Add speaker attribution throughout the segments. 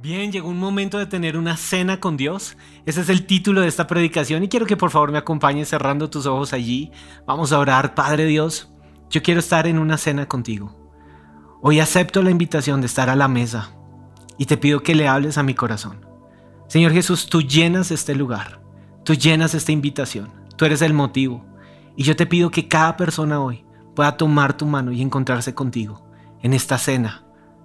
Speaker 1: Bien, llegó un momento de tener una cena con Dios. Ese es el título de esta predicación y quiero que por favor me acompañes cerrando tus ojos allí. Vamos a orar, Padre Dios. Yo quiero estar en una cena contigo. Hoy acepto la invitación de estar a la mesa y te pido que le hables a mi corazón. Señor Jesús, tú llenas este lugar, tú llenas esta invitación, tú eres el motivo. Y yo te pido que cada persona hoy pueda tomar tu mano y encontrarse contigo en esta cena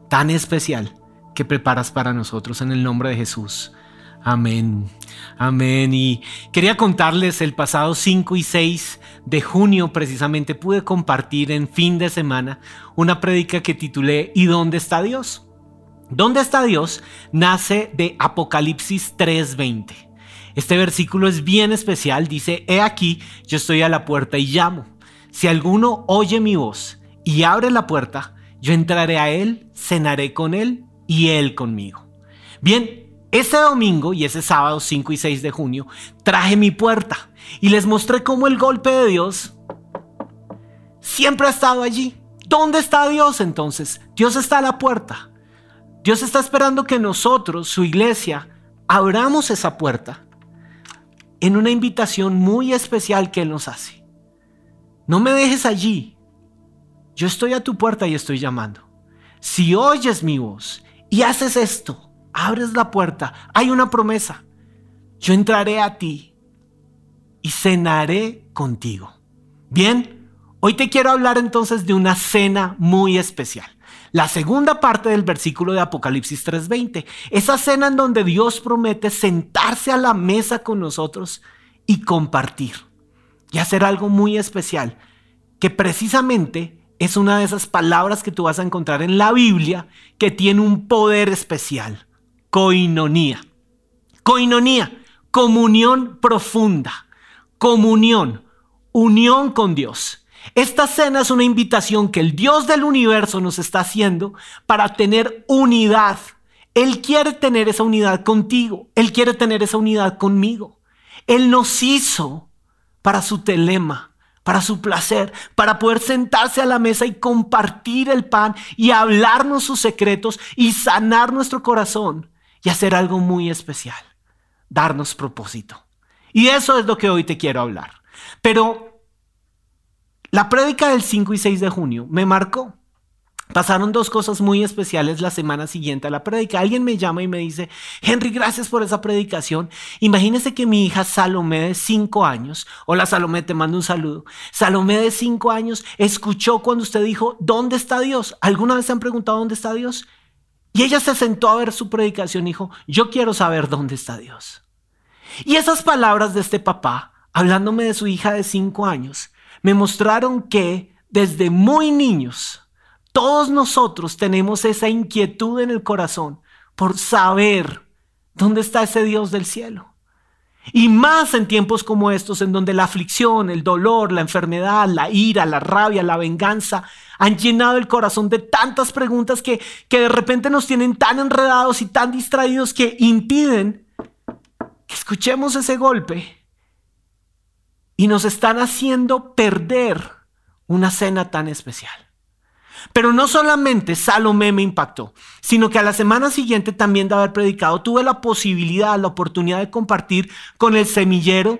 Speaker 1: tan especial que preparas para nosotros en el nombre de Jesús. Amén. Amén. Y quería contarles el pasado 5 y 6 de junio precisamente pude compartir en fin de semana una prédica que titulé ¿Y dónde está Dios? ¿Dónde está Dios? Nace de Apocalipsis 3:20. Este versículo es bien especial, dice, He aquí, yo estoy a la puerta y llamo. Si alguno oye mi voz y abre la puerta, yo entraré a él, cenaré con él y Él conmigo. Bien, ese domingo y ese sábado 5 y 6 de junio traje mi puerta y les mostré cómo el golpe de Dios siempre ha estado allí. ¿Dónde está Dios entonces? Dios está a la puerta. Dios está esperando que nosotros, su iglesia, abramos esa puerta en una invitación muy especial que Él nos hace. No me dejes allí. Yo estoy a tu puerta y estoy llamando. Si oyes mi voz y haces esto, abres la puerta, hay una promesa. Yo entraré a ti y cenaré contigo. Bien, hoy te quiero hablar entonces de una cena muy especial. La segunda parte del versículo de Apocalipsis 3:20, esa cena en donde Dios promete sentarse a la mesa con nosotros y compartir y hacer algo muy especial que precisamente es una de esas palabras que tú vas a encontrar en la Biblia que tiene un poder especial. Coinonía. Coinonía, comunión profunda. Comunión, unión con Dios. Esta cena es una invitación que el Dios del universo nos está haciendo para tener unidad. Él quiere tener esa unidad contigo. Él quiere tener esa unidad conmigo. Él nos hizo para su telema para su placer, para poder sentarse a la mesa y compartir el pan y hablarnos sus secretos y sanar nuestro corazón y hacer algo muy especial, darnos propósito. Y eso es lo que hoy te quiero hablar. Pero la prédica del 5 y 6 de junio me marcó. Pasaron dos cosas muy especiales la semana siguiente a la predica. Alguien me llama y me dice, Henry, gracias por esa predicación. Imagínese que mi hija Salomé de cinco años, hola Salomé, te mando un saludo. Salomé de cinco años escuchó cuando usted dijo, ¿dónde está Dios? ¿Alguna vez se han preguntado dónde está Dios? Y ella se sentó a ver su predicación y dijo, yo quiero saber dónde está Dios. Y esas palabras de este papá, hablándome de su hija de cinco años, me mostraron que desde muy niños, todos nosotros tenemos esa inquietud en el corazón por saber dónde está ese Dios del cielo. Y más en tiempos como estos, en donde la aflicción, el dolor, la enfermedad, la ira, la rabia, la venganza han llenado el corazón de tantas preguntas que, que de repente nos tienen tan enredados y tan distraídos que impiden que escuchemos ese golpe y nos están haciendo perder una cena tan especial. Pero no solamente Salomé me impactó, sino que a la semana siguiente también de haber predicado tuve la posibilidad, la oportunidad de compartir con el semillero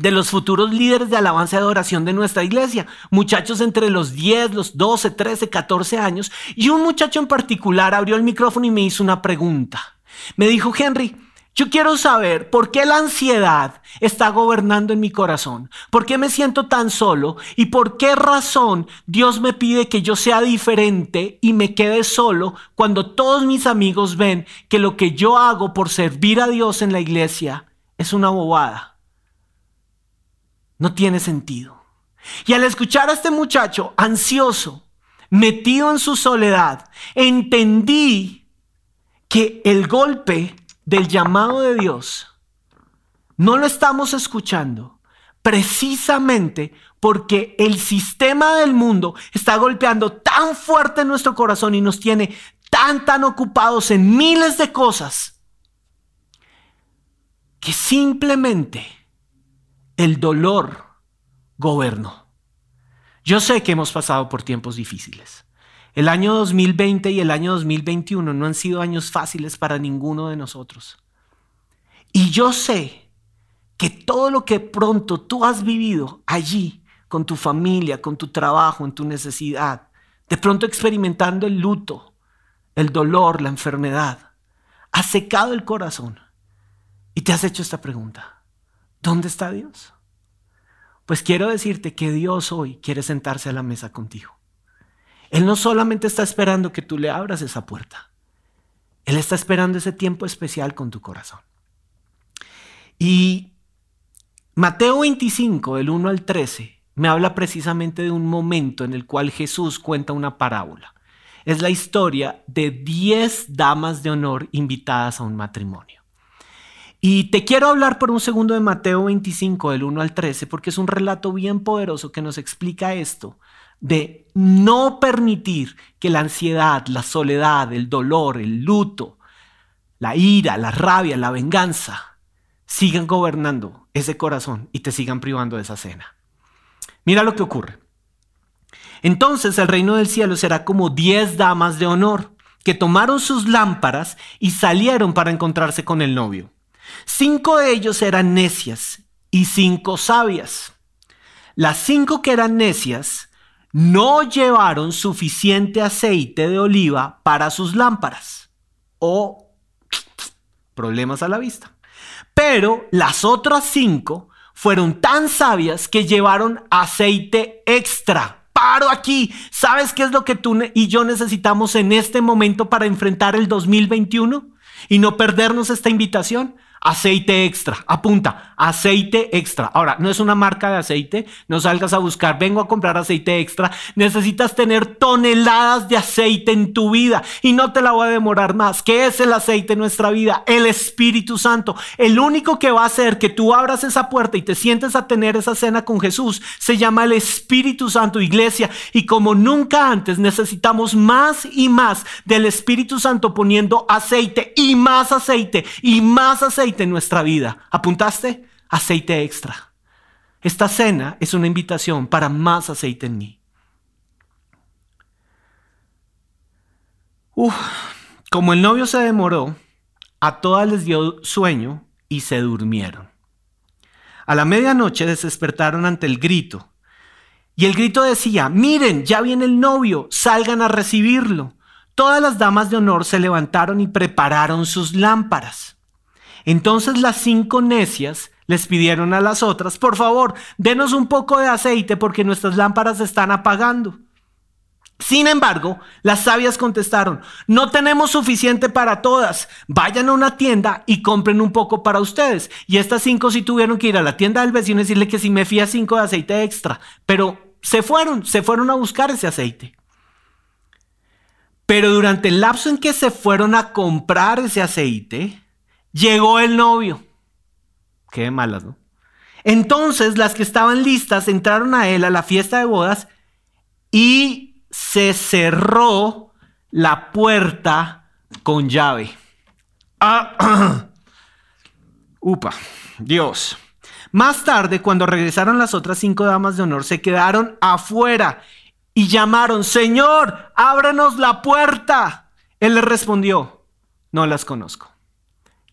Speaker 1: de los futuros líderes de alabanza y adoración de nuestra iglesia, muchachos entre los 10, los 12, 13, 14 años, y un muchacho en particular abrió el micrófono y me hizo una pregunta. Me dijo, Henry, yo quiero saber por qué la ansiedad está gobernando en mi corazón, por qué me siento tan solo y por qué razón Dios me pide que yo sea diferente y me quede solo cuando todos mis amigos ven que lo que yo hago por servir a Dios en la iglesia es una bobada. No tiene sentido. Y al escuchar a este muchacho ansioso, metido en su soledad, entendí que el golpe del llamado de Dios, no lo estamos escuchando precisamente porque el sistema del mundo está golpeando tan fuerte en nuestro corazón y nos tiene tan, tan ocupados en miles de cosas que simplemente el dolor gobernó. Yo sé que hemos pasado por tiempos difíciles. El año 2020 y el año 2021 no han sido años fáciles para ninguno de nosotros. Y yo sé que todo lo que pronto tú has vivido allí, con tu familia, con tu trabajo, en tu necesidad, de pronto experimentando el luto, el dolor, la enfermedad, ha secado el corazón y te has hecho esta pregunta. ¿Dónde está Dios? Pues quiero decirte que Dios hoy quiere sentarse a la mesa contigo. Él no solamente está esperando que tú le abras esa puerta, Él está esperando ese tiempo especial con tu corazón. Y Mateo 25, del 1 al 13, me habla precisamente de un momento en el cual Jesús cuenta una parábola. Es la historia de 10 damas de honor invitadas a un matrimonio. Y te quiero hablar por un segundo de Mateo 25, del 1 al 13, porque es un relato bien poderoso que nos explica esto, de no permitir que la ansiedad, la soledad, el dolor, el luto, la ira, la rabia, la venganza, sigan gobernando ese corazón y te sigan privando de esa cena. Mira lo que ocurre. Entonces el reino del cielo será como diez damas de honor que tomaron sus lámparas y salieron para encontrarse con el novio. Cinco de ellos eran necias y cinco sabias. Las cinco que eran necias no llevaron suficiente aceite de oliva para sus lámparas. O problemas a la vista. Pero las otras cinco fueron tan sabias que llevaron aceite extra. Paro aquí. ¿Sabes qué es lo que tú y yo necesitamos en este momento para enfrentar el 2021 y no perdernos esta invitación? Aceite extra. Apunta, aceite extra. Ahora, no es una marca de aceite, no salgas a buscar, vengo a comprar aceite extra. Necesitas tener toneladas de aceite en tu vida y no te la voy a demorar más. ¿Qué es el aceite en nuestra vida? El Espíritu Santo. El único que va a hacer que tú abras esa puerta y te sientes a tener esa cena con Jesús se llama el Espíritu Santo, iglesia. Y como nunca antes necesitamos más y más del Espíritu Santo poniendo aceite y más aceite y más aceite en nuestra vida. ¿Apuntaste? Aceite extra. Esta cena es una invitación para más aceite en mí. como el novio se demoró, a todas les dio sueño y se durmieron. A la medianoche despertaron ante el grito. Y el grito decía, miren, ya viene el novio, salgan a recibirlo. Todas las damas de honor se levantaron y prepararon sus lámparas. Entonces las cinco necias les pidieron a las otras, por favor, denos un poco de aceite porque nuestras lámparas se están apagando. Sin embargo, las sabias contestaron, no tenemos suficiente para todas, vayan a una tienda y compren un poco para ustedes. Y estas cinco sí tuvieron que ir a la tienda del vecino y decirle que si me fía cinco de aceite extra, pero se fueron, se fueron a buscar ese aceite. Pero durante el lapso en que se fueron a comprar ese aceite, Llegó el novio. Qué malas, ¿no? Entonces las que estaban listas entraron a él a la fiesta de bodas y se cerró la puerta con llave. Ah, upa, Dios. Más tarde, cuando regresaron las otras cinco damas de honor, se quedaron afuera y llamaron, Señor, ábranos la puerta. Él les respondió, no las conozco.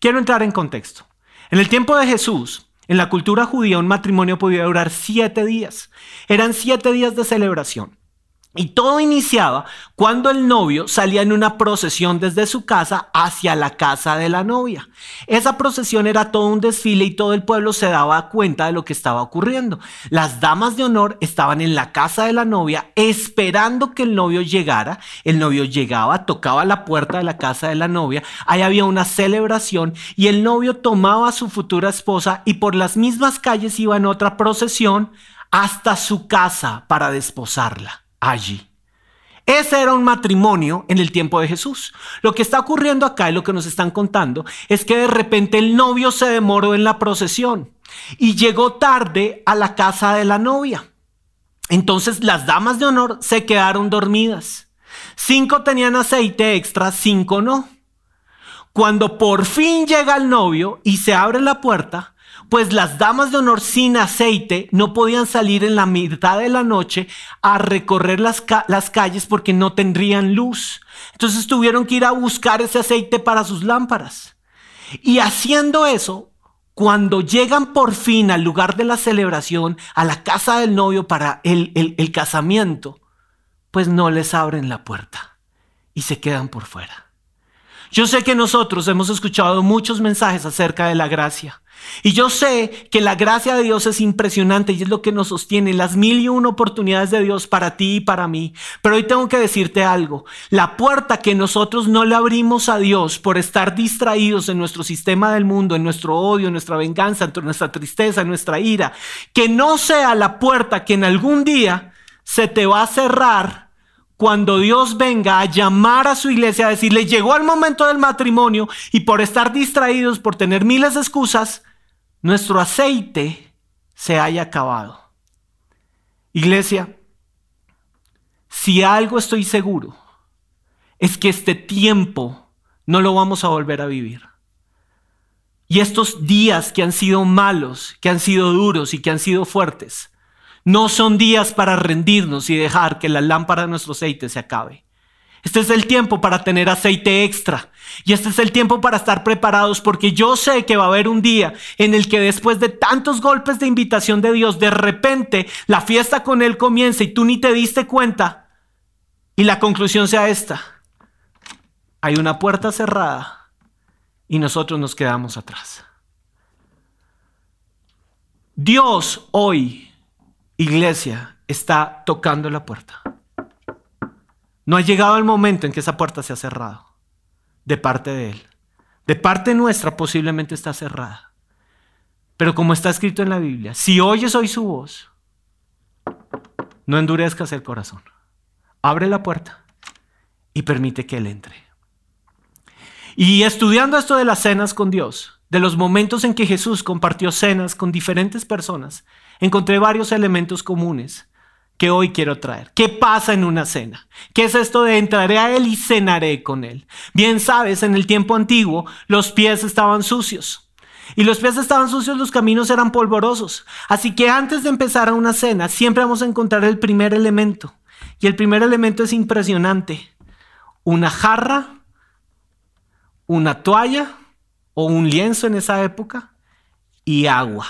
Speaker 1: Quiero entrar en contexto. En el tiempo de Jesús, en la cultura judía, un matrimonio podía durar siete días. Eran siete días de celebración. Y todo iniciaba cuando el novio salía en una procesión desde su casa hacia la casa de la novia. Esa procesión era todo un desfile y todo el pueblo se daba cuenta de lo que estaba ocurriendo. Las damas de honor estaban en la casa de la novia esperando que el novio llegara. El novio llegaba, tocaba la puerta de la casa de la novia. Ahí había una celebración y el novio tomaba a su futura esposa y por las mismas calles iba en otra procesión hasta su casa para desposarla allí. Ese era un matrimonio en el tiempo de Jesús. Lo que está ocurriendo acá y lo que nos están contando es que de repente el novio se demoró en la procesión y llegó tarde a la casa de la novia. Entonces las damas de honor se quedaron dormidas. Cinco tenían aceite extra, cinco no. Cuando por fin llega el novio y se abre la puerta, pues las damas de honor sin aceite no podían salir en la mitad de la noche a recorrer las, las calles porque no tendrían luz. Entonces tuvieron que ir a buscar ese aceite para sus lámparas. Y haciendo eso, cuando llegan por fin al lugar de la celebración, a la casa del novio para el, el, el casamiento, pues no les abren la puerta y se quedan por fuera. Yo sé que nosotros hemos escuchado muchos mensajes acerca de la gracia. Y yo sé que la gracia de Dios es impresionante y es lo que nos sostiene, las mil y una oportunidades de Dios para ti y para mí. Pero hoy tengo que decirte algo. La puerta que nosotros no le abrimos a Dios por estar distraídos en nuestro sistema del mundo, en nuestro odio, en nuestra venganza, en nuestra tristeza, en nuestra ira, que no sea la puerta que en algún día se te va a cerrar cuando Dios venga a llamar a su iglesia a decirle, llegó el momento del matrimonio y por estar distraídos, por tener miles de excusas, nuestro aceite se haya acabado. Iglesia, si algo estoy seguro, es que este tiempo no lo vamos a volver a vivir. Y estos días que han sido malos, que han sido duros y que han sido fuertes, no son días para rendirnos y dejar que la lámpara de nuestro aceite se acabe. Este es el tiempo para tener aceite extra. Y este es el tiempo para estar preparados porque yo sé que va a haber un día en el que después de tantos golpes de invitación de Dios, de repente la fiesta con Él comienza y tú ni te diste cuenta. Y la conclusión sea esta. Hay una puerta cerrada y nosotros nos quedamos atrás. Dios hoy iglesia está tocando la puerta. No ha llegado el momento en que esa puerta se ha cerrado de parte de Él. De parte nuestra posiblemente está cerrada. Pero como está escrito en la Biblia, si oyes hoy su voz, no endurezcas el corazón. Abre la puerta y permite que Él entre. Y estudiando esto de las cenas con Dios, de los momentos en que Jesús compartió cenas con diferentes personas, encontré varios elementos comunes hoy quiero traer. ¿Qué pasa en una cena? ¿Qué es esto de entraré a Él y cenaré con Él? Bien sabes, en el tiempo antiguo los pies estaban sucios. Y los pies estaban sucios, los caminos eran polvorosos. Así que antes de empezar a una cena, siempre vamos a encontrar el primer elemento. Y el primer elemento es impresionante. Una jarra, una toalla o un lienzo en esa época y agua.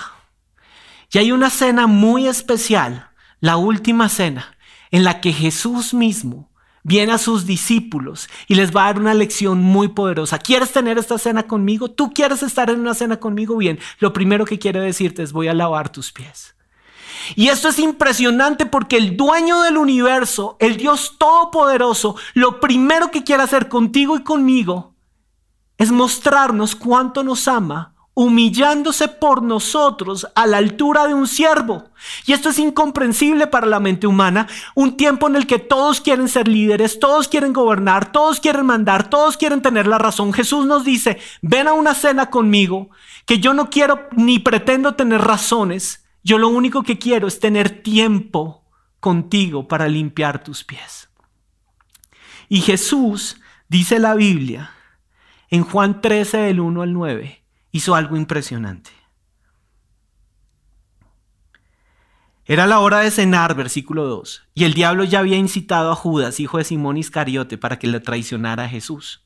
Speaker 1: Y hay una cena muy especial, la última cena, en la que Jesús mismo viene a sus discípulos y les va a dar una lección muy poderosa. ¿Quieres tener esta cena conmigo? ¿Tú quieres estar en una cena conmigo? Bien, lo primero que quiere decirte es voy a lavar tus pies. Y esto es impresionante porque el dueño del universo, el Dios todopoderoso, lo primero que quiere hacer contigo y conmigo es mostrarnos cuánto nos ama humillándose por nosotros a la altura de un siervo. Y esto es incomprensible para la mente humana, un tiempo en el que todos quieren ser líderes, todos quieren gobernar, todos quieren mandar, todos quieren tener la razón. Jesús nos dice, ven a una cena conmigo, que yo no quiero ni pretendo tener razones, yo lo único que quiero es tener tiempo contigo para limpiar tus pies. Y Jesús, dice la Biblia, en Juan 13 del 1 al 9, hizo algo impresionante. Era la hora de cenar, versículo 2, y el diablo ya había incitado a Judas, hijo de Simón Iscariote, para que le traicionara a Jesús.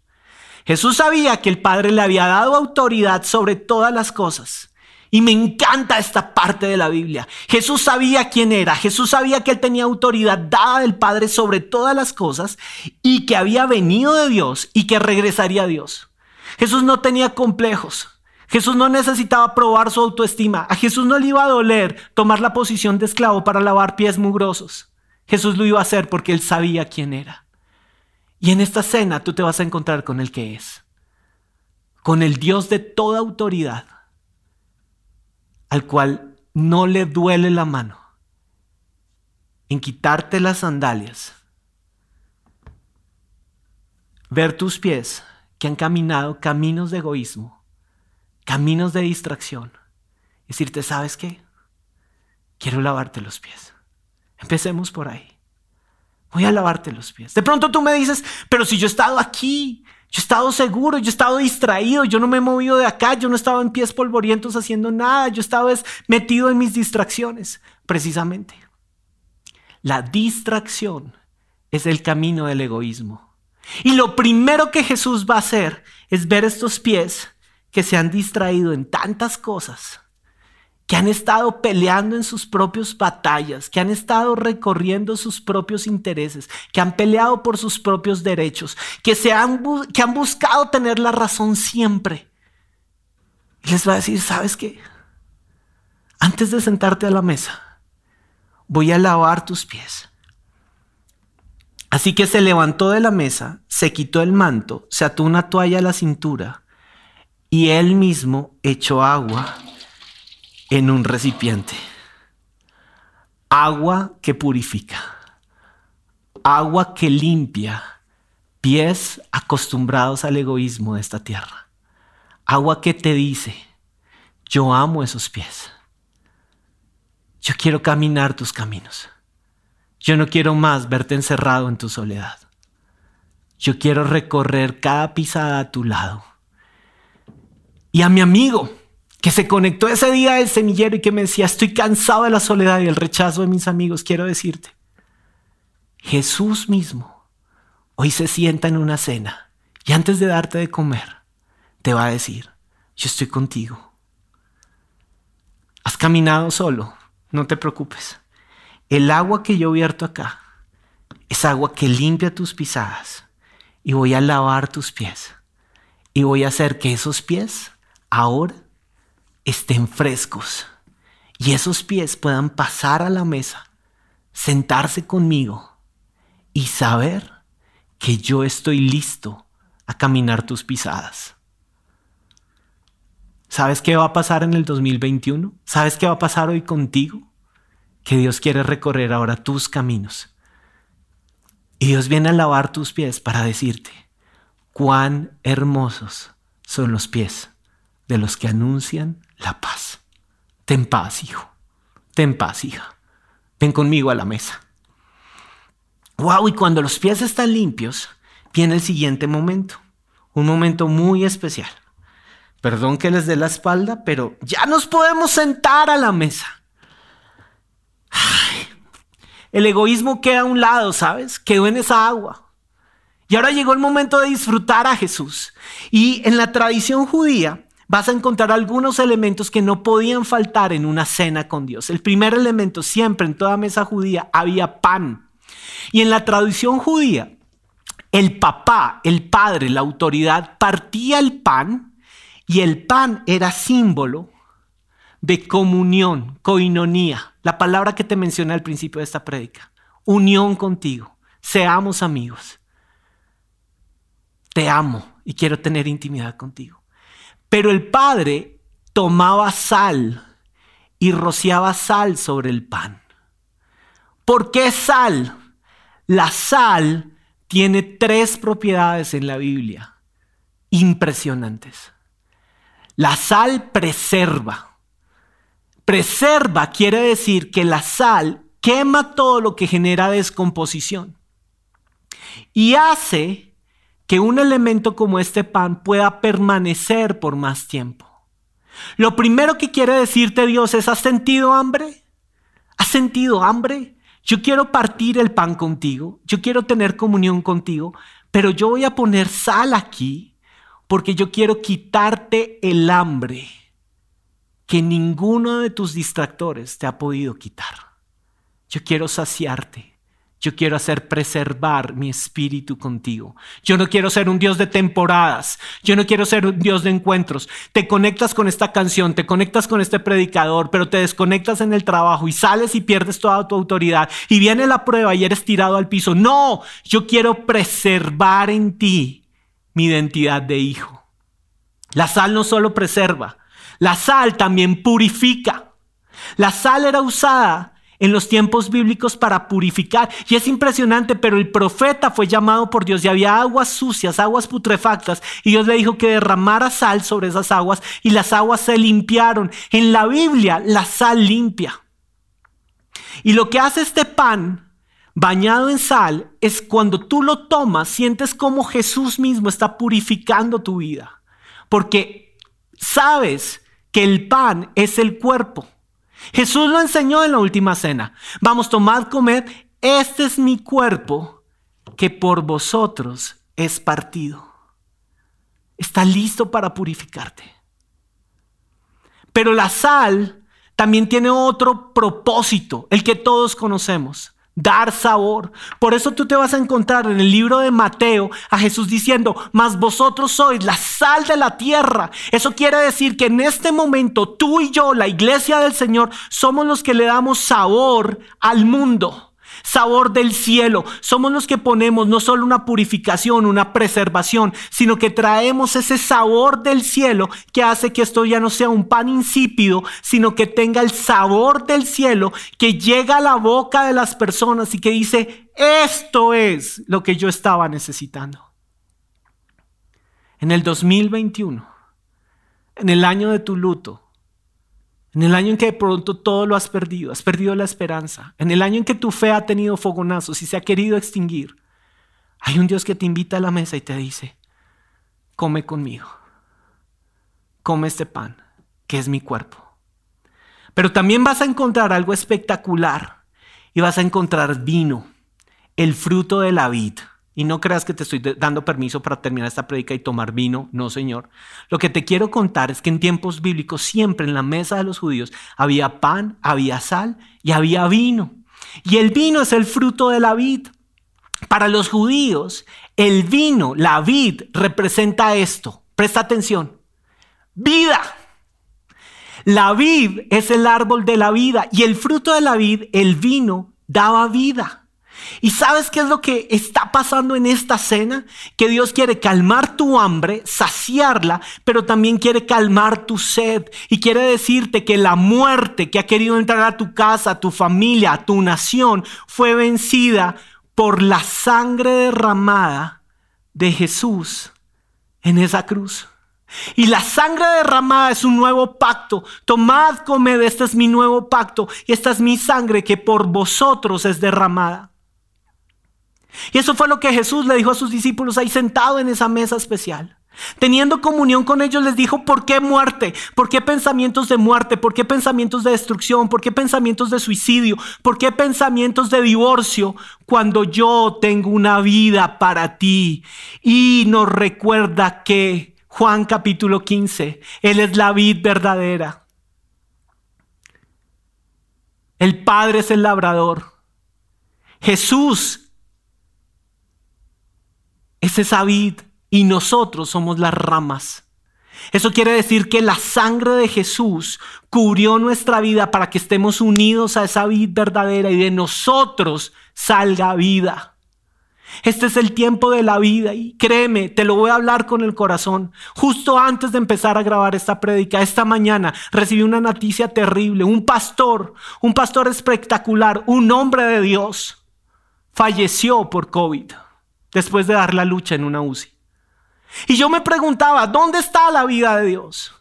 Speaker 1: Jesús sabía que el Padre le había dado autoridad sobre todas las cosas. Y me encanta esta parte de la Biblia. Jesús sabía quién era. Jesús sabía que él tenía autoridad dada del Padre sobre todas las cosas y que había venido de Dios y que regresaría a Dios. Jesús no tenía complejos. Jesús no necesitaba probar su autoestima. A Jesús no le iba a doler tomar la posición de esclavo para lavar pies mugrosos. Jesús lo iba a hacer porque él sabía quién era. Y en esta cena tú te vas a encontrar con el que es. Con el Dios de toda autoridad, al cual no le duele la mano en quitarte las sandalias, ver tus pies que han caminado caminos de egoísmo caminos de distracción. Decirte, ¿sabes qué? Quiero lavarte los pies. Empecemos por ahí. Voy a lavarte los pies. De pronto tú me dices, pero si yo he estado aquí Yo he estado seguro, yo he estado distraído, yo no me he movido de acá, yo no he estado en pies polvorientos haciendo nada, yo he estado metido en mis distracciones, precisamente. La distracción es el camino del egoísmo. Y lo primero que Jesús va a hacer es ver estos pies que se han distraído en tantas cosas, que han estado peleando en sus propias batallas, que han estado recorriendo sus propios intereses, que han peleado por sus propios derechos, que, se han, que han buscado tener la razón siempre. Y les va a decir, ¿sabes qué? Antes de sentarte a la mesa, voy a lavar tus pies. Así que se levantó de la mesa, se quitó el manto, se ató una toalla a la cintura y él mismo echó agua en un recipiente. Agua que purifica. Agua que limpia pies acostumbrados al egoísmo de esta tierra. Agua que te dice, yo amo esos pies. Yo quiero caminar tus caminos. Yo no quiero más verte encerrado en tu soledad. Yo quiero recorrer cada pisada a tu lado. Y a mi amigo, que se conectó ese día del semillero y que me decía, estoy cansado de la soledad y el rechazo de mis amigos, quiero decirte, Jesús mismo hoy se sienta en una cena y antes de darte de comer, te va a decir, yo estoy contigo. Has caminado solo, no te preocupes. El agua que yo vierto acá es agua que limpia tus pisadas y voy a lavar tus pies y voy a hacer que esos pies ahora estén frescos y esos pies puedan pasar a la mesa, sentarse conmigo y saber que yo estoy listo a caminar tus pisadas. ¿Sabes qué va a pasar en el 2021? ¿Sabes qué va a pasar hoy contigo? Que Dios quiere recorrer ahora tus caminos. Y Dios viene a lavar tus pies para decirte cuán hermosos son los pies de los que anuncian la paz. Ten paz, hijo. Ten paz, hija. Ven conmigo a la mesa. Wow, y cuando los pies están limpios, viene el siguiente momento. Un momento muy especial. Perdón que les dé la espalda, pero ya nos podemos sentar a la mesa. el egoísmo queda a un lado, ¿sabes? Quedó en esa agua. Y ahora llegó el momento de disfrutar a Jesús. Y en la tradición judía, vas a encontrar algunos elementos que no podían faltar en una cena con Dios. El primer elemento, siempre en toda mesa judía, había pan. Y en la tradición judía, el papá, el padre, la autoridad, partía el pan y el pan era símbolo de comunión, coinonía, la palabra que te mencioné al principio de esta prédica. Unión contigo, seamos amigos. Te amo y quiero tener intimidad contigo. Pero el padre tomaba sal y rociaba sal sobre el pan. ¿Por qué sal? La sal tiene tres propiedades en la Biblia impresionantes. La sal preserva. Preserva quiere decir que la sal quema todo lo que genera descomposición y hace que un elemento como este pan pueda permanecer por más tiempo. Lo primero que quiere decirte Dios es, ¿has sentido hambre? ¿Has sentido hambre? Yo quiero partir el pan contigo, yo quiero tener comunión contigo, pero yo voy a poner sal aquí porque yo quiero quitarte el hambre que ninguno de tus distractores te ha podido quitar. Yo quiero saciarte. Yo quiero hacer preservar mi espíritu contigo. Yo no quiero ser un Dios de temporadas. Yo no quiero ser un Dios de encuentros. Te conectas con esta canción, te conectas con este predicador, pero te desconectas en el trabajo y sales y pierdes toda tu autoridad. Y viene la prueba y eres tirado al piso. No, yo quiero preservar en ti mi identidad de hijo. La sal no solo preserva, la sal también purifica. La sal era usada en los tiempos bíblicos para purificar. Y es impresionante, pero el profeta fue llamado por Dios y había aguas sucias, aguas putrefactas, y Dios le dijo que derramara sal sobre esas aguas y las aguas se limpiaron. En la Biblia la sal limpia. Y lo que hace este pan bañado en sal, es cuando tú lo tomas, sientes como Jesús mismo está purificando tu vida. Porque sabes que el pan es el cuerpo. Jesús lo enseñó en la última cena. Vamos, tomad, comer. Este es mi cuerpo que por vosotros es partido. Está listo para purificarte. Pero la sal también tiene otro propósito, el que todos conocemos dar sabor. Por eso tú te vas a encontrar en el libro de Mateo a Jesús diciendo, mas vosotros sois la sal de la tierra. Eso quiere decir que en este momento tú y yo, la iglesia del Señor, somos los que le damos sabor al mundo sabor del cielo. Somos los que ponemos no solo una purificación, una preservación, sino que traemos ese sabor del cielo que hace que esto ya no sea un pan insípido, sino que tenga el sabor del cielo que llega a la boca de las personas y que dice, esto es lo que yo estaba necesitando. En el 2021, en el año de tu luto, en el año en que de pronto todo lo has perdido, has perdido la esperanza, en el año en que tu fe ha tenido fogonazos y se ha querido extinguir, hay un Dios que te invita a la mesa y te dice, come conmigo, come este pan, que es mi cuerpo. Pero también vas a encontrar algo espectacular y vas a encontrar vino, el fruto de la vid. Y no creas que te estoy dando permiso para terminar esta predica y tomar vino, no Señor. Lo que te quiero contar es que en tiempos bíblicos siempre en la mesa de los judíos había pan, había sal y había vino. Y el vino es el fruto de la vid. Para los judíos, el vino, la vid, representa esto. Presta atención. Vida. La vid es el árbol de la vida y el fruto de la vid, el vino, daba vida. ¿Y sabes qué es lo que está pasando en esta cena? Que Dios quiere calmar tu hambre, saciarla, pero también quiere calmar tu sed. Y quiere decirte que la muerte que ha querido entrar a tu casa, a tu familia, a tu nación, fue vencida por la sangre derramada de Jesús en esa cruz. Y la sangre derramada es un nuevo pacto. Tomad, comed, este es mi nuevo pacto. Y esta es mi sangre que por vosotros es derramada. Y eso fue lo que Jesús le dijo a sus discípulos ahí sentado en esa mesa especial. Teniendo comunión con ellos les dijo, ¿por qué muerte? ¿Por qué pensamientos de muerte? ¿Por qué pensamientos de destrucción? ¿Por qué pensamientos de suicidio? ¿Por qué pensamientos de divorcio cuando yo tengo una vida para ti? Y nos recuerda que Juan capítulo 15, Él es la vid verdadera. El Padre es el labrador. Jesús es esa vid y nosotros somos las ramas. Eso quiere decir que la sangre de Jesús cubrió nuestra vida para que estemos unidos a esa vid verdadera y de nosotros salga vida. Este es el tiempo de la vida y créeme, te lo voy a hablar con el corazón. Justo antes de empezar a grabar esta prédica, esta mañana recibí una noticia terrible. Un pastor, un pastor espectacular, un hombre de Dios, falleció por COVID después de dar la lucha en una UCI. Y yo me preguntaba, ¿dónde está la vida de Dios?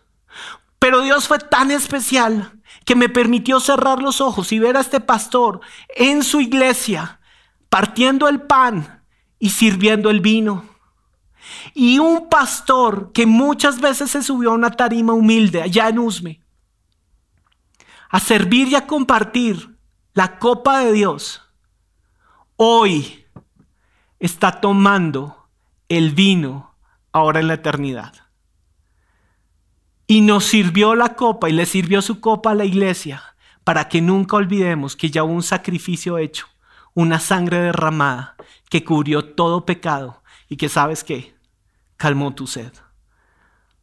Speaker 1: Pero Dios fue tan especial que me permitió cerrar los ojos y ver a este pastor en su iglesia partiendo el pan y sirviendo el vino. Y un pastor que muchas veces se subió a una tarima humilde allá en Usme a servir y a compartir la copa de Dios, hoy está tomando el vino ahora en la eternidad. Y nos sirvió la copa y le sirvió su copa a la iglesia para que nunca olvidemos que ya hubo un sacrificio hecho, una sangre derramada que cubrió todo pecado y que sabes qué, calmó tu sed.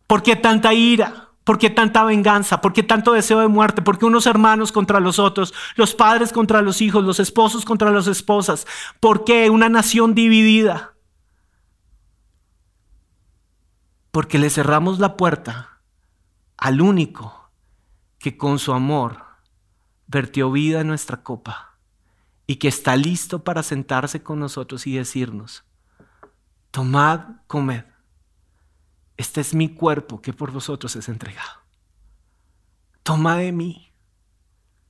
Speaker 1: ¿Por qué tanta ira? ¿Por qué tanta venganza? ¿Por qué tanto deseo de muerte? ¿Por qué unos hermanos contra los otros? Los padres contra los hijos, los esposos contra las esposas. ¿Por qué una nación dividida? Porque le cerramos la puerta al único que con su amor vertió vida en nuestra copa y que está listo para sentarse con nosotros y decirnos, tomad, comed este es mi cuerpo que por vosotros es entregado. Toma de mí,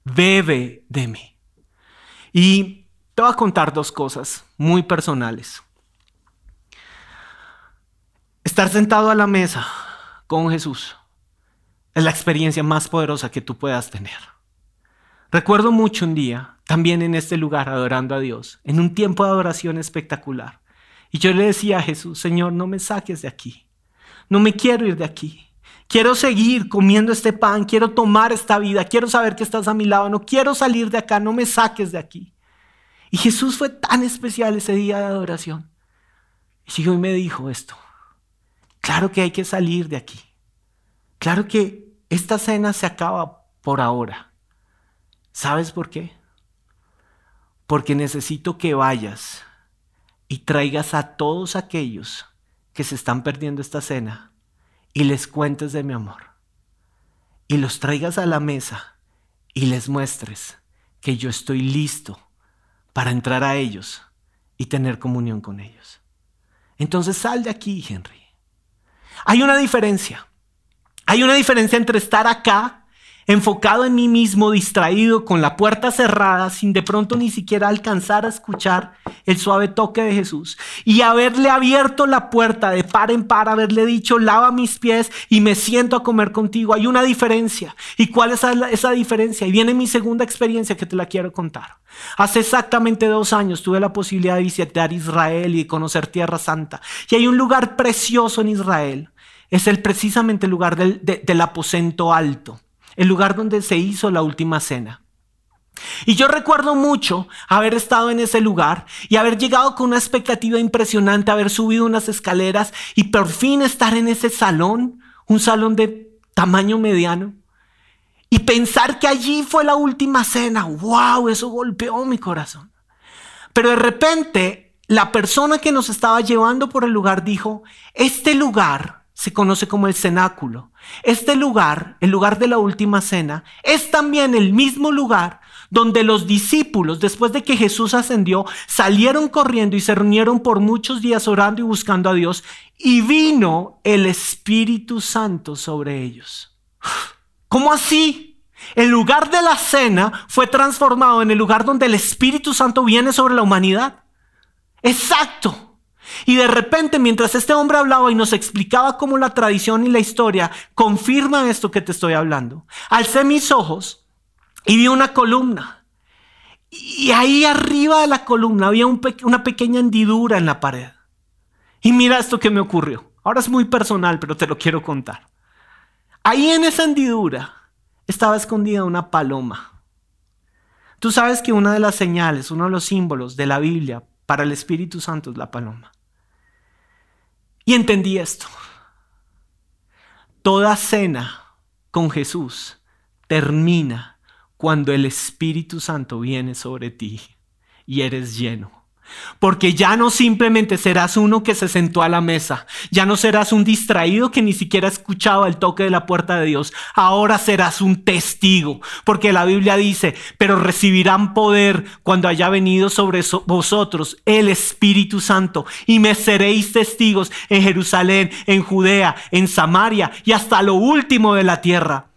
Speaker 1: bebe de mí. Y Te voy a contar dos cosas muy personales. Estar sentado a la mesa con Jesús es la experiencia más poderosa que tú puedas tener. Recuerdo mucho un día, también en este lugar, adorando a Dios, en un tiempo de adoración espectacular. Y yo le decía a Jesús, Señor, no me saques de aquí. No me quiero ir de aquí. Quiero seguir comiendo este pan, quiero tomar esta vida, quiero saber que estás a mi lado, no quiero salir de acá, no me saques de aquí. Y Jesús fue tan especial ese día de adoración. Y siguió y me dijo esto, claro que hay que salir de aquí. Claro que esta cena se acaba por ahora. ¿Sabes por qué? Porque necesito que vayas y traigas a todos aquellos que se están perdiendo esta cena y les cuentes de mi amor. Y los traigas a la mesa y les muestres que yo estoy listo para entrar a ellos y tener comunión con ellos. Entonces sal de aquí, Henry. Hay una diferencia. Hay una diferencia entre estar acá enfocado en mí mismo, distraído, con la puerta cerrada, sin de pronto ni siquiera alcanzar a escuchar el suave toque de Jesús, y haberle abierto la puerta de par en par, haberle dicho, lava mis pies y me siento a comer contigo. Hay una diferencia. ¿Y cuál es esa diferencia? Y viene mi segunda experiencia que te la quiero contar. Hace exactamente dos años tuve la posibilidad de visitar Israel y de conocer Tierra Santa. Y hay un lugar precioso en Israel. Es el precisamente el lugar del, del aposento alto el lugar donde se hizo la última cena. Y yo recuerdo mucho haber estado en ese lugar y haber llegado con una expectativa impresionante, haber subido unas escaleras y por fin estar en ese salón, un salón de tamaño mediano, y pensar que allí fue la última cena. ¡Wow! Eso golpeó mi corazón. Pero de repente, la persona que nos estaba llevando por el lugar dijo, este lugar se conoce como el cenáculo. Este lugar, el lugar de la última cena, es también el mismo lugar donde los discípulos, después de que Jesús ascendió, salieron corriendo y se reunieron por muchos días orando y buscando a Dios, y vino el Espíritu Santo sobre ellos. ¿Cómo así? El lugar de la cena fue transformado en el lugar donde el Espíritu Santo viene sobre la humanidad. Exacto. Y de repente, mientras este hombre hablaba y nos explicaba cómo la tradición y la historia confirman esto que te estoy hablando, alcé mis ojos y vi una columna. Y ahí arriba de la columna había una pequeña hendidura en la pared. Y mira esto que me ocurrió. Ahora es muy personal, pero te lo quiero contar. Ahí en esa hendidura estaba escondida una paloma. Tú sabes que una de las señales, uno de los símbolos de la Biblia para el Espíritu Santo es la paloma. Y entendí esto. Toda cena con Jesús termina cuando el Espíritu Santo viene sobre ti y eres lleno. Porque ya no simplemente serás uno que se sentó a la mesa, ya no serás un distraído que ni siquiera escuchaba el toque de la puerta de Dios, ahora serás un testigo, porque la Biblia dice, pero recibirán poder cuando haya venido sobre vosotros el Espíritu Santo y me seréis testigos en Jerusalén, en Judea, en Samaria y hasta lo último de la tierra.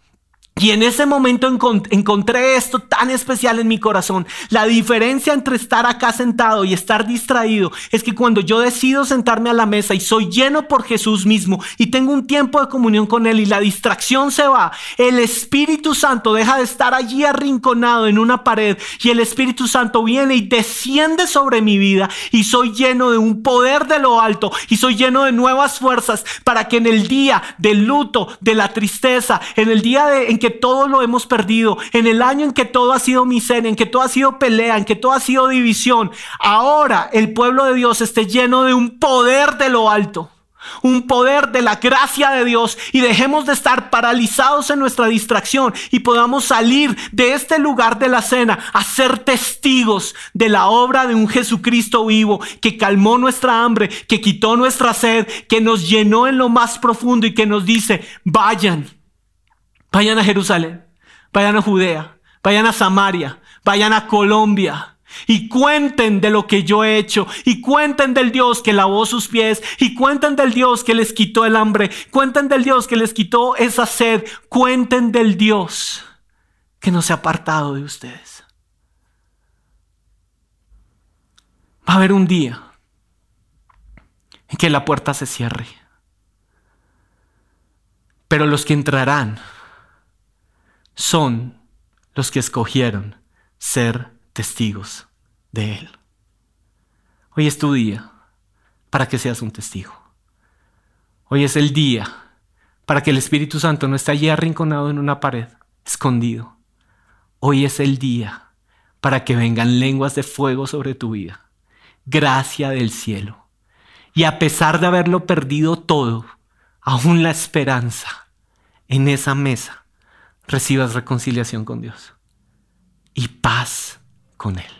Speaker 1: Y en ese momento encontré esto tan especial en mi corazón. La diferencia entre estar acá sentado y estar distraído es que cuando yo decido sentarme a la mesa y soy lleno por Jesús mismo y tengo un tiempo de comunión con Él y la distracción se va, el Espíritu Santo deja de estar allí arrinconado en una pared y el Espíritu Santo viene y desciende sobre mi vida y soy lleno de un poder de lo alto y soy lleno de nuevas fuerzas para que en el día del luto, de la tristeza, en el día de, en que todo lo hemos perdido, en el año en que todo ha sido miseria, en que todo ha sido pelea, en que todo ha sido división, ahora el pueblo de Dios esté lleno de un poder de lo alto un poder de la gracia de Dios y dejemos de estar paralizados en nuestra distracción y podamos salir de este lugar de la cena a ser testigos de la obra de un Jesucristo vivo que calmó nuestra hambre, que quitó nuestra sed, que nos llenó en lo más profundo y que nos dice, vayan Vayan a Jerusalén, vayan a Judea, vayan a Samaria, vayan a Colombia. Y cuenten de lo que yo he hecho. Y cuenten del Dios que lavó sus pies. Y cuenten del Dios que les quitó el hambre. Cuenten del Dios que les quitó esa sed. Cuenten del Dios que no se ha apartado de ustedes. Va a haber un día en que la puerta se cierre. Pero los que entrarán son los que escogieron ser testigos de Él. Hoy es tu día para que seas un testigo. Hoy es el día para que el Espíritu Santo no esté allí arrinconado en una pared, escondido. Hoy es el día para que vengan lenguas de fuego sobre tu vida. Gracia del cielo. Y a pesar de haberlo perdido todo, aún la esperanza en esa mesa, recibas reconciliación con Dios y paz con Él.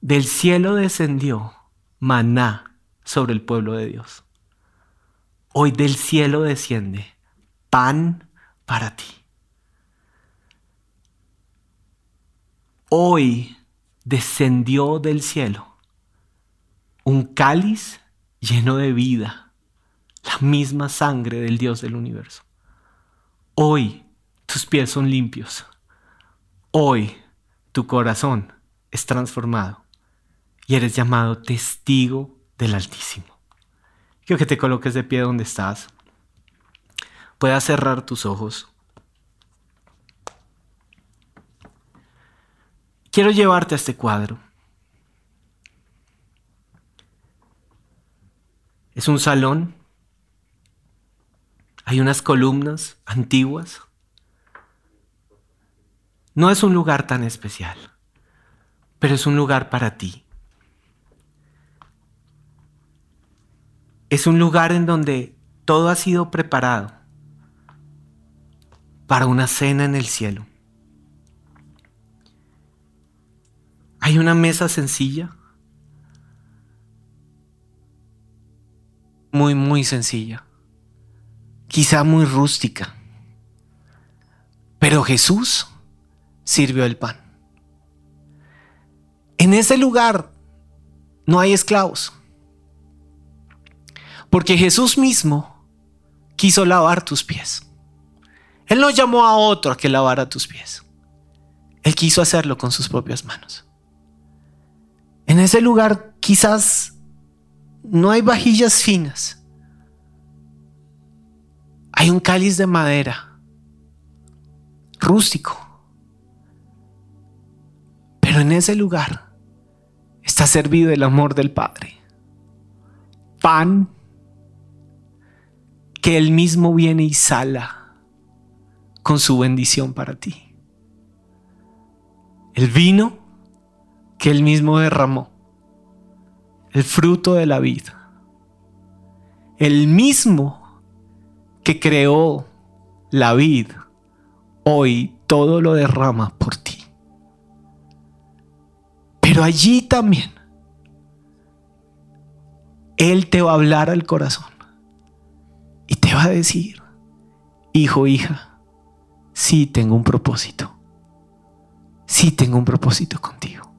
Speaker 1: Del cielo descendió maná sobre el pueblo de Dios. Hoy del cielo desciende pan para ti. Hoy descendió del cielo un cáliz lleno de vida, la misma sangre del Dios del universo. Hoy tus pies son limpios. Hoy tu corazón es transformado y eres llamado testigo del Altísimo. Quiero que te coloques de pie donde estás. Puedas cerrar tus ojos. Quiero llevarte a este cuadro. Es un salón. Hay unas columnas antiguas. No es un lugar tan especial, pero es un lugar para ti. Es un lugar en donde todo ha sido preparado para una cena en el cielo. Hay una mesa sencilla, muy, muy sencilla, quizá muy rústica, pero Jesús sirvió el pan. En ese lugar no hay esclavos. Porque Jesús mismo quiso lavar tus pies. Él no llamó a otro a que lavara tus pies. Él quiso hacerlo con sus propias manos. En ese lugar quizás no hay vajillas finas. Hay un cáliz de madera, rústico. En ese lugar está servido el amor del Padre. Pan que Él mismo viene y sala con su bendición para ti. El vino que Él mismo derramó, el fruto de la vida, el mismo que creó la vida, hoy todo lo derrama por ti. Pero allí también Él te va a hablar al corazón y te va a decir, hijo, hija, sí tengo un propósito. Sí tengo un propósito contigo.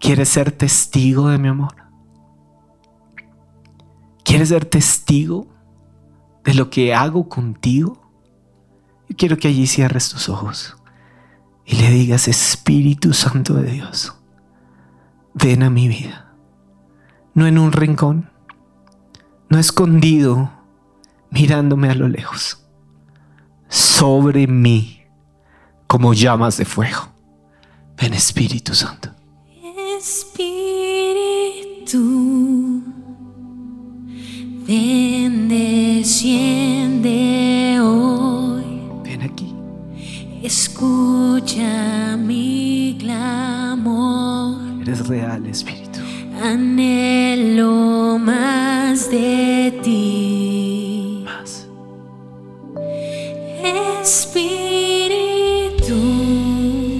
Speaker 1: ¿Quieres ser testigo de mi amor? ¿Quieres ser testigo de lo que hago contigo? Yo quiero que allí cierres tus ojos y le digas, Espíritu Santo de Dios, ven a mi vida. No en un rincón, no escondido, mirándome a lo lejos, sobre mí como llamas de fuego. Ven Espíritu Santo.
Speaker 2: Espíritu, ven, desciende Escucha mi clamor.
Speaker 1: Eres real, Espíritu.
Speaker 2: Anhelo más de ti.
Speaker 1: Más.
Speaker 2: Espíritu,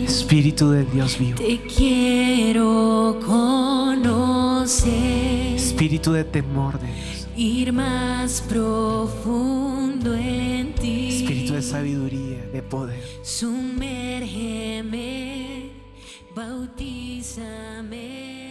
Speaker 1: Espíritu de Dios vivo.
Speaker 2: te quiero conocer.
Speaker 1: Espíritu de temor de Dios.
Speaker 2: Ir más profundo en
Speaker 1: sabiduría, de poder.
Speaker 2: Sumérgeme, bautízame.